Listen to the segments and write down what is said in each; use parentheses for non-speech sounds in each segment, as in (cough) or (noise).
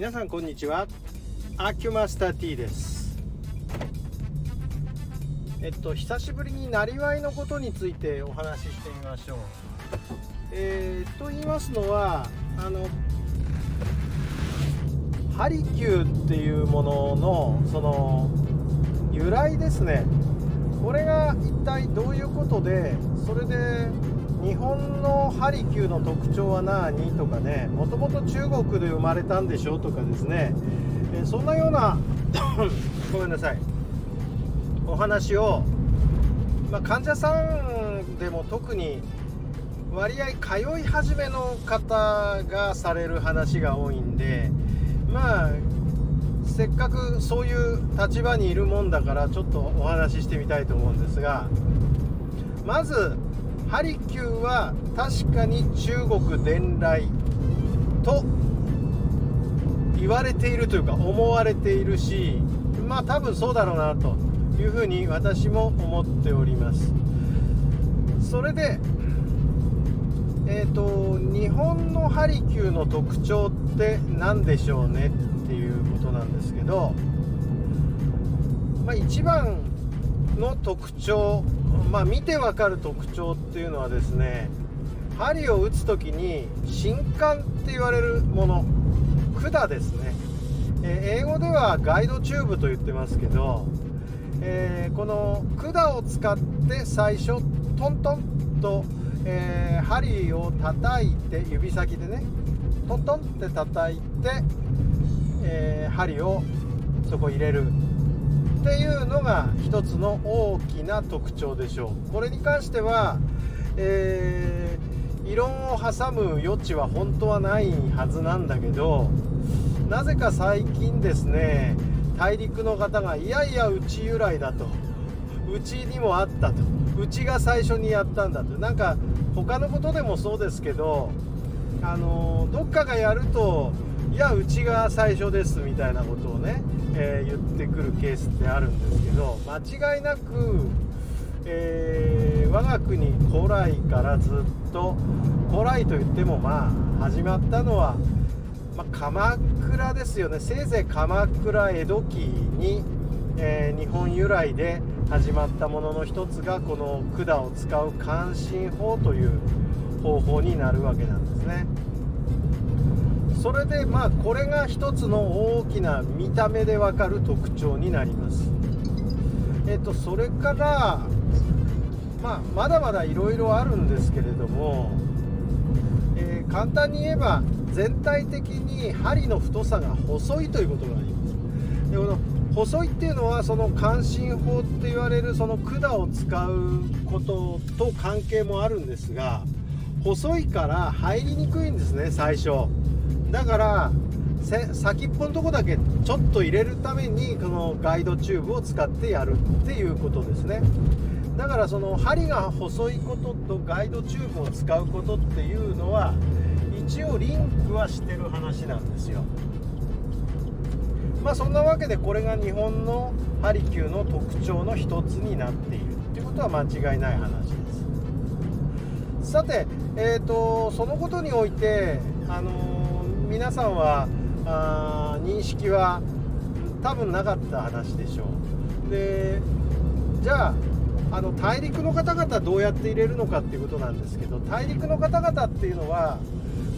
皆さんこんにちは。アキュマスター T です。えっと久しぶりになりわいのことについてお話ししてみましょう。えー、と言いますのはあのハリキューっていうもののその由来ですね。これが一体どういうことでそれで日本のハリキューの特徴は何とかねもともと中国で生まれたんでしょとかですね、えそんなような (coughs) ごめんなさい。お話を、まあ、患者さんでも特に割合通い始めの方がされる話が多いんでまあせっかくそういう立場にいるもんだからちょっとお話ししてみたいと思うんですがまずハリキューは確かに中国伝来と言われているというか思われているしまあ多分そうだろうなというふうに私も思っております。それでえーと、日本のハリキューの特徴って何でしょうねっていうことなんですけど、まあ、一番の特徴まあ、見てわかる特徴っていうのはですね針を打つ時に新管って言われるもの管ですね、え英語ではガイドチューブと言ってますけど、えー、この管を使って最初トントンと、えー、針を叩いて指先でねトントンって叩いて、えー、針をそこ入れる。っていうのが一つの大きな特徴でしょう。これに関しては、えー、異論を挟む余地は本当はないはずなんだけどなぜか最近ですね大陸の方がいやいやうち由来だとうちにもあったとうちが最初にやったんだとなんか他のことでもそうですけどあのどっかがやるといやうちが最初ですみたいなことをねえー、言ってくるケースってあるんですけど間違いなく、えー、我が国古来からずっと古来といってもまあ始まったのは、まあ、鎌倉ですよねせいぜい鎌倉江戸期に、えー、日本由来で始まったものの一つがこの管を使う関心法という方法になるわけなんですね。それでまあこれが一つの大きな見た目でわかる特徴になります。えっとそれからまあまだまだいろいろあるんですけれども、えー、簡単に言えば全体的に針の太さが細いということがあります。でこの細いっていうのはその関心法って言われるその管を使うことと関係もあるんですが細いから入りにくいんですね最初。だから先っぽのとこだけちょっと入れるためにこのガイドチューブを使ってやるっていうことですね。だからその針が細いこととガイドチューブを使うことっていうのは一応リンクはしてる話なんですよ。まあそんなわけでこれが日本のハリキューの特徴の一つになっているっていうことは間違いない話です。さてえーと、そのことにおいて、あの皆さんはあ認識は多分なかった話でしょう。でじゃああの大陸の方々どうやって入れるのかっていうことなんですけど大陸の方々っていうのは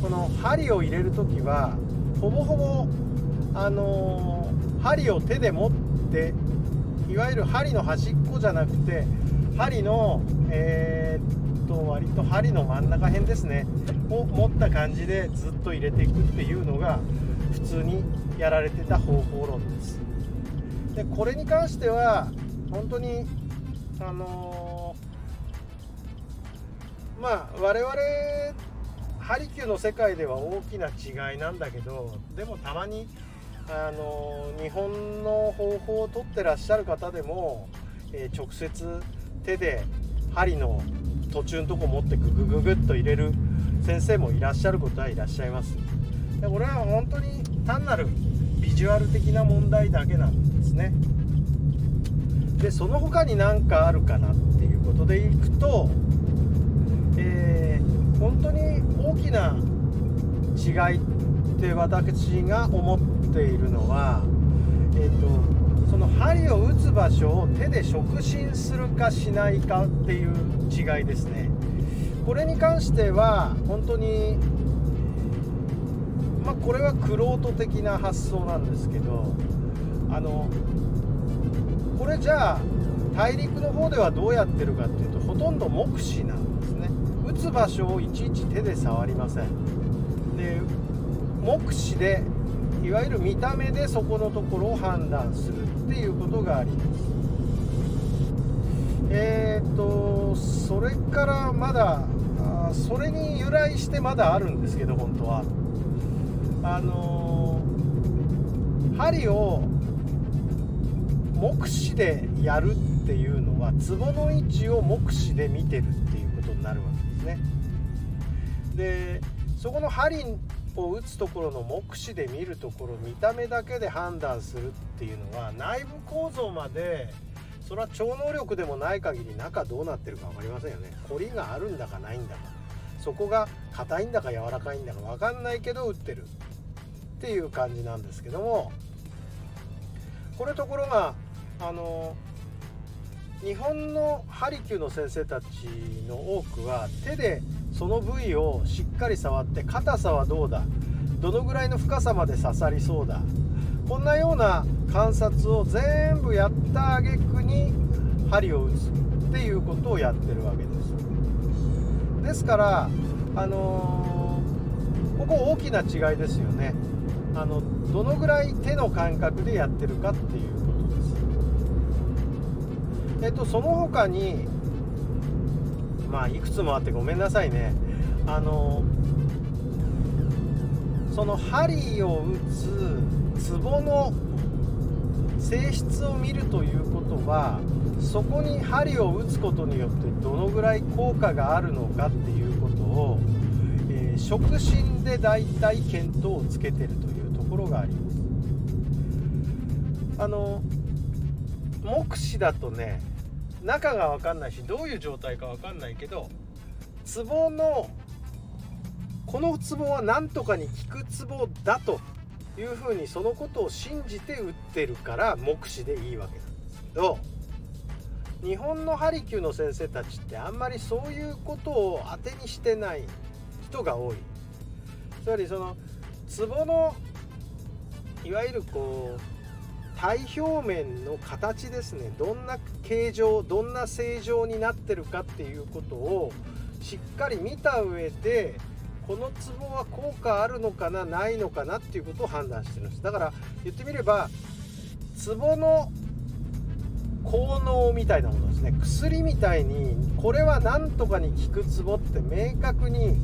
この針を入れる時はほぼほぼあの針を手で持っていわゆる針の端っこじゃなくて針のえー、っと割と針の真ん中辺ですね。を持った感じでずっと入れていくっていうのが普通にやられてた方法論です。でこれに関しては本当にあのー、まあ我々ハリキューの世界では大きな違いなんだけどでもたまにあの、日本の方法をとってらっしゃる方でも、えー、直接手で針の途中のとこ持ってググググっと入れる先生もいらっしゃることはいらっしゃいます。でこれは本当に単なるビジュアル的な問題だけなんですね。でその他に何かあるかなっていうことでいくと、えー、本当に大きな違いって私が思っているのはえっ、ー、とその針を打つ場所を手で触診するかしないかっていう違いですね。これに関しては本当にまあこれは玄人的な発想なんですけどあのこれじゃあ大陸の方ではどうやってるかっていうとほとんど目視なんですね。打つ場所をいちいち手で触りません。で目視でいわゆる見た目でそこのところを判断するっていうことがあります。えー、っとそれからまだあそれに由来してまだあるんですけど本当は。あのー、針を目視でやるっていうのはツボの位置を目視で見てるっていうことになるわけですね。でそこの針を打つところの目視で見るところ見た目だけで判断するっていうのは内部構造までそれは超能力でもない限り中どうなってるか分かりませんよね。凝りがあるんだかないんだか。そこが硬いんだか柔らかいんだか分かんないけど打ってるっていう感じなんですけども。これところがあの日本のハリキューの先生たちの多くは手でその部位をしっかり触って硬さはどうだ？どのぐらいの深さまで刺さりそうだ？こんなような観察を全部やった挙句に針を打つっていうことをやってるわけです。ですからあのー、ここ大きな違いですよね。あのどのぐらい手の感覚でやってるかっていうことです。えっとその他にまあいくつもあってごめんなさいね。あのその針を打つツボの性質を見るということはそこに針を打つことによってどのぐらい効果があるのかっていうことを、えー、触診で大体見当をつけてるというところがあります。あの目視だとね中が分かんないしどういう状態か分かんないけどツボのこのツボは何とかに効くツボだというふうにそのことを信じて打ってるから目視でいいわけなんですけど日本のハリキューの先生たちってあんまりそういうことを当てにしてない人が多い。つまりそのツボのいわゆるこう体表面の形ですね。どんな形状どんな正常になってるかっていうことをしっかり見た上でこのツボは効果あるのかなないのかなっていうことを判断してるんです。だから言ってみればツボの効能みたいなものですね。薬みたいにこれは何とかに効くツボって明確に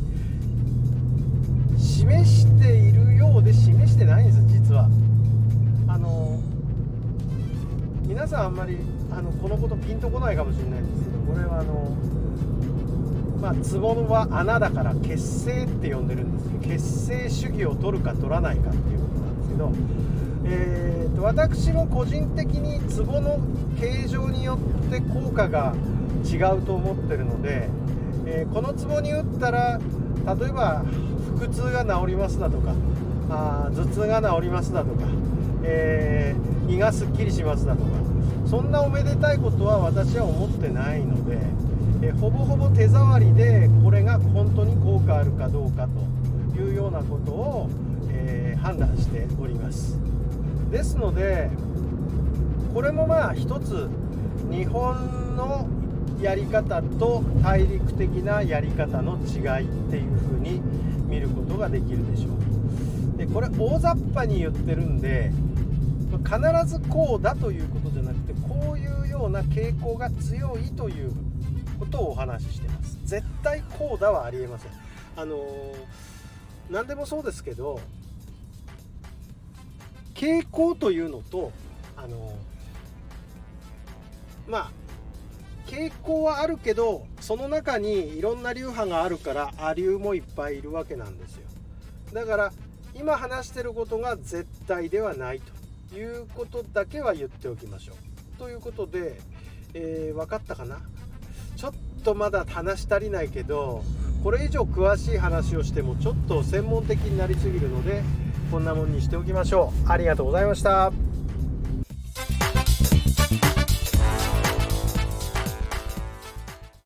示しているようで示してないんです実は。あの皆さんあんまりあのこのことピンとこないかもしれないんですけどこれはあのまあツボは穴だから結成って呼んでるんですけど結成主義を取るか取らないかっていうことなんですけど、えーと、私も個人的にツボの形状によって効果が違うと思ってるので、えー、このツボに打ったら例えば腹痛が治りますだとかあ頭痛が治りますだとか、えー胃がすっきりしますだとか。そんなおめでたいことは私は思ってないのでえほぼほぼ手触りでこれが本当に効果あるかどうかというようなことを、えー、判断しております。ですのでこれもまあ一つ日本のやり方と大陸的なやり方の違いっていうふうに見ることができるでしょう。でこれ大雑把に言ってるんで必ずこうだということじゃなくてこういうような傾向が強いということをお話ししてます。絶対こうだはありえません。あの、何でもそうですけど傾向というのとあの、まあ傾向はあるけどその中にいろんな流派があるから亜流もいっぱいいるわけなんですよ。だから今話してることが絶対ではないと。いうことだけは言っておきましょう。ということで、えー、分かったかな？ちょっとまだ話し足りないけどこれ以上詳しい話をしてもちょっと専門的になりすぎるのでこんなもんにしておきましょう。ありがとうございました。